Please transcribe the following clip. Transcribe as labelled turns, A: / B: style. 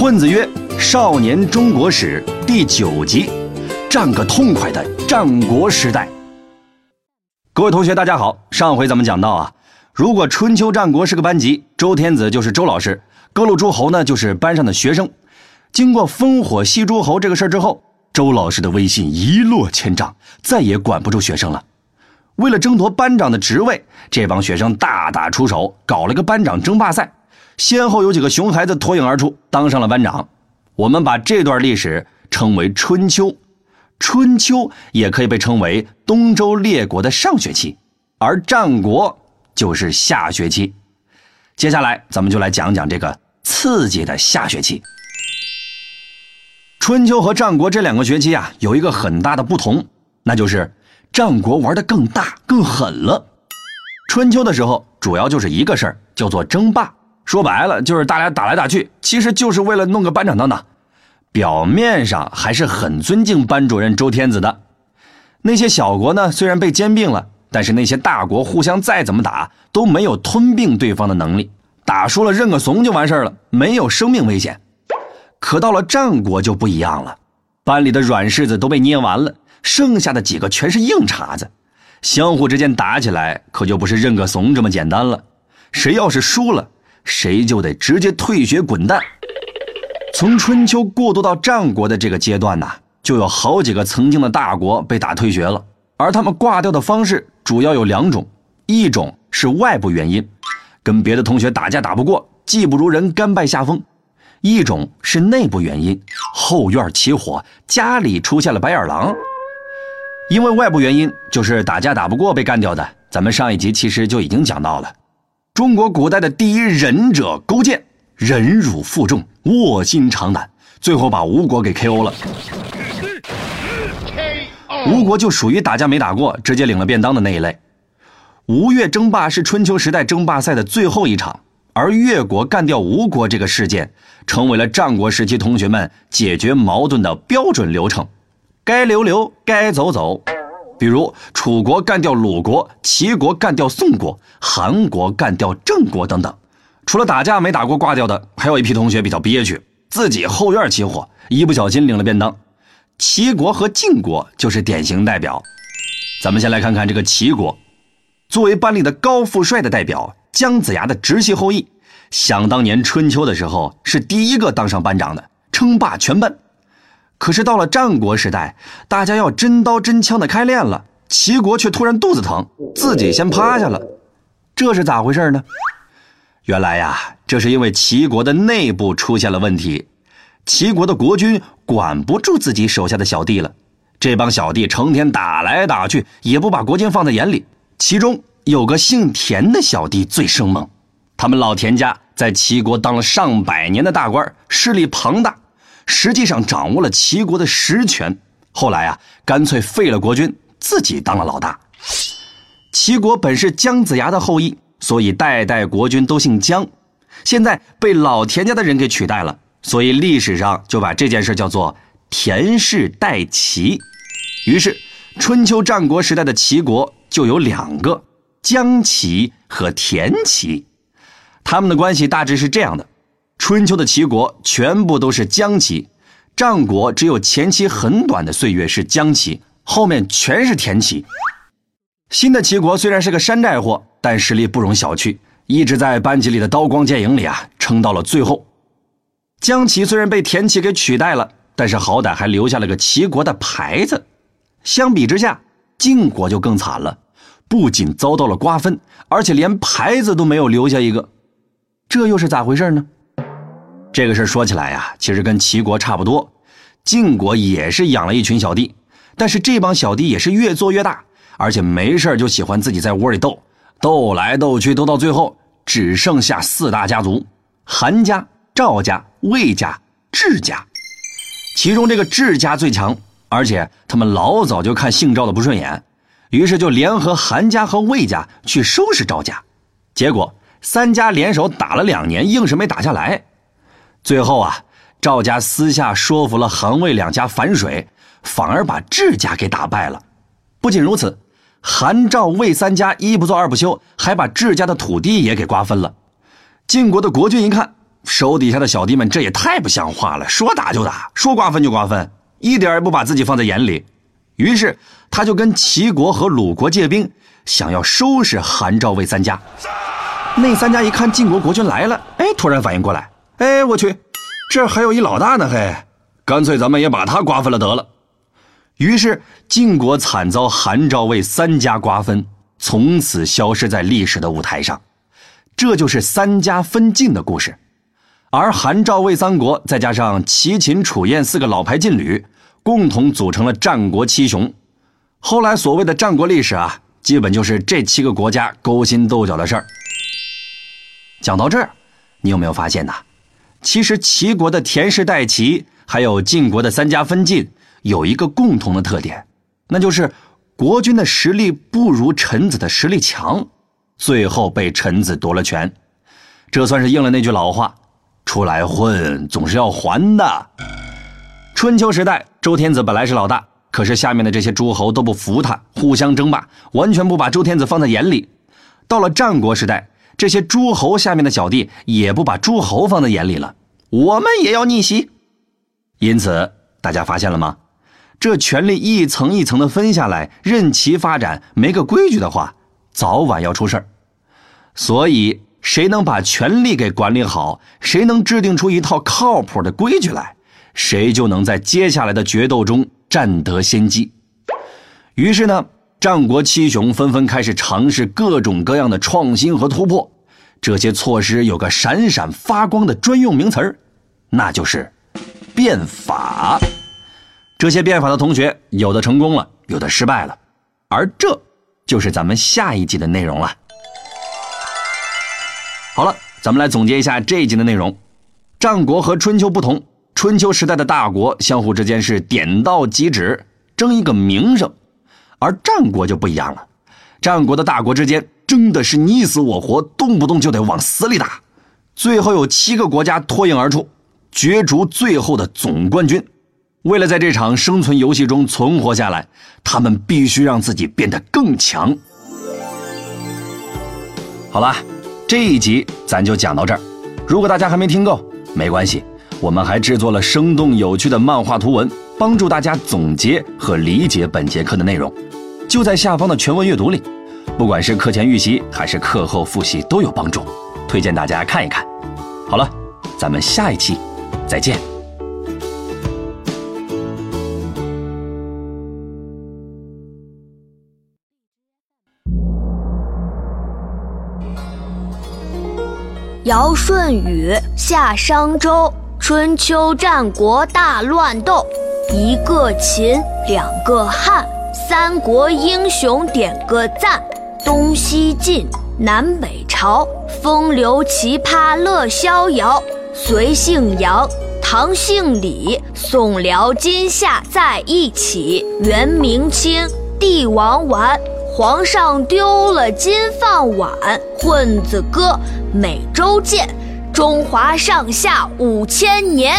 A: 混子曰：“少年中国史第九集，战个痛快的战国时代。”各位同学，大家好。上回咱们讲到啊，如果春秋战国是个班级，周天子就是周老师，各路诸侯呢就是班上的学生。经过烽火戏诸侯这个事儿之后，周老师的威信一落千丈，再也管不住学生了。为了争夺班长的职位，这帮学生大打出手，搞了个班长争霸赛。先后有几个熊孩子脱颖而出，当上了班长。我们把这段历史称为春秋。春秋也可以被称为东周列国的上学期，而战国就是下学期。接下来，咱们就来讲讲这个刺激的下学期。春秋和战国这两个学期啊，有一个很大的不同，那就是战国玩的更大、更狠了。春秋的时候，主要就是一个事儿，叫做争霸。说白了，就是大家打来打去，其实就是为了弄个班长当当。表面上还是很尊敬班主任周天子的。那些小国呢，虽然被兼并了，但是那些大国互相再怎么打，都没有吞并对方的能力。打输了认个怂就完事了，没有生命危险。可到了战国就不一样了，班里的软柿子都被捏完了，剩下的几个全是硬茬子，相互之间打起来可就不是认个怂这么简单了。谁要是输了，谁就得直接退学滚蛋。从春秋过渡到战国的这个阶段呢，就有好几个曾经的大国被打退学了，而他们挂掉的方式主要有两种，一种是外部原因，跟别的同学打架打不过，技不如人，甘拜下风。一种是内部原因，后院起火，家里出现了白眼狼。因为外部原因就是打架打不过被干掉的，咱们上一集其实就已经讲到了。中国古代的第一忍者勾践，忍辱负重，卧薪尝胆，最后把吴国给 KO 了。吴国就属于打架没打过，直接领了便当的那一类。吴越争霸是春秋时代争霸赛的最后一场。而越国干掉吴国这个事件，成为了战国时期同学们解决矛盾的标准流程，该留留，该走走。比如楚国干掉鲁国，齐国干掉宋国，韩国干掉郑国等等。除了打架没打过挂掉的，还有一批同学比较憋屈，自己后院起火，一不小心领了便当。齐国和晋国就是典型代表。咱们先来看看这个齐国，作为班里的高富帅的代表。姜子牙的直系后裔，想当年春秋的时候是第一个当上班长的，称霸全班。可是到了战国时代，大家要真刀真枪的开练了，齐国却突然肚子疼，自己先趴下了。这是咋回事呢？原来呀，这是因为齐国的内部出现了问题，齐国的国君管不住自己手下的小弟了，这帮小弟成天打来打去，也不把国君放在眼里，其中。有个姓田的小弟最生猛，他们老田家在齐国当了上百年的大官，势力庞大，实际上掌握了齐国的实权。后来啊，干脆废了国君，自己当了老大。齐国本是姜子牙的后裔，所以代代国君都姓姜。现在被老田家的人给取代了，所以历史上就把这件事叫做田氏代齐。于是，春秋战国时代的齐国就有两个。姜齐和田齐，他们的关系大致是这样的：春秋的齐国全部都是姜齐，战国只有前期很短的岁月是姜齐，后面全是田齐。新的齐国虽然是个山寨货，但实力不容小觑，一直在班级里的刀光剑影里啊撑到了最后。姜齐虽然被田齐给取代了，但是好歹还留下了个齐国的牌子。相比之下，晋国就更惨了。不仅遭到了瓜分，而且连牌子都没有留下一个，这又是咋回事呢？这个事说起来呀，其实跟齐国差不多，晋国也是养了一群小弟，但是这帮小弟也是越做越大，而且没事就喜欢自己在窝里斗，斗来斗去，斗到最后只剩下四大家族：韩家、赵家、魏家、智家。其中这个智家最强，而且他们老早就看姓赵的不顺眼。于是就联合韩家和魏家去收拾赵家，结果三家联手打了两年，硬是没打下来。最后啊，赵家私下说服了韩魏两家反水，反而把智家给打败了。不仅如此，韩赵魏三家一不做二不休，还把智家的土地也给瓜分了。晋国的国君一看，手底下的小弟们这也太不像话了，说打就打，说瓜分就瓜分，一点也不把自己放在眼里。于是他就跟齐国和鲁国借兵，想要收拾韩赵魏三家。那三家一看晋国国君来了，哎，突然反应过来，哎，我去，这还有一老大呢，嘿，干脆咱们也把他瓜分了得了。于是晋国惨遭韩赵魏三家瓜分，从此消失在历史的舞台上。这就是三家分晋的故事。而韩赵魏三国再加上齐秦楚燕四个老牌劲旅，共同组成了战国七雄。后来所谓的战国历史啊，基本就是这七个国家勾心斗角的事儿。讲到这儿，你有没有发现呐？其实齐国的田氏代齐，还有晋国的三家分晋，有一个共同的特点，那就是国君的实力不如臣子的实力强，最后被臣子夺了权。这算是应了那句老话。出来混总是要还的。春秋时代，周天子本来是老大，可是下面的这些诸侯都不服他，互相争霸，完全不把周天子放在眼里。到了战国时代，这些诸侯下面的小弟也不把诸侯放在眼里了，我们也要逆袭。因此，大家发现了吗？这权力一层一层的分下来，任其发展，没个规矩的话，早晚要出事儿。所以。谁能把权力给管理好，谁能制定出一套靠谱的规矩来，谁就能在接下来的决斗中占得先机。于是呢，战国七雄纷纷开始尝试各种各样的创新和突破。这些措施有个闪闪发光的专用名词儿，那就是变法。这些变法的同学，有的成功了，有的失败了，而这就是咱们下一集的内容了。好了，咱们来总结一下这一集的内容。战国和春秋不同，春秋时代的大国相互之间是点到即止，争一个名声；而战国就不一样了，战国的大国之间争的是你死我活，动不动就得往死里打，最后有七个国家脱颖而出，角逐最后的总冠军。为了在这场生存游戏中存活下来，他们必须让自己变得更强。好了。这一集咱就讲到这儿，如果大家还没听够，没关系，我们还制作了生动有趣的漫画图文，帮助大家总结和理解本节课的内容，就在下方的全文阅读里，不管是课前预习还是课后复习都有帮助，推荐大家看一看。好了，咱们下一期再见。
B: 尧舜禹夏商周，春秋战国大乱斗，一个秦，两个汉，三国英雄点个赞。东西晋，南北朝，风流奇葩乐逍遥。隋姓杨，唐姓李，宋辽金夏在一起。元明清，帝王玩。皇上丢了金饭碗，混子哥，每周见，中华上下五千年。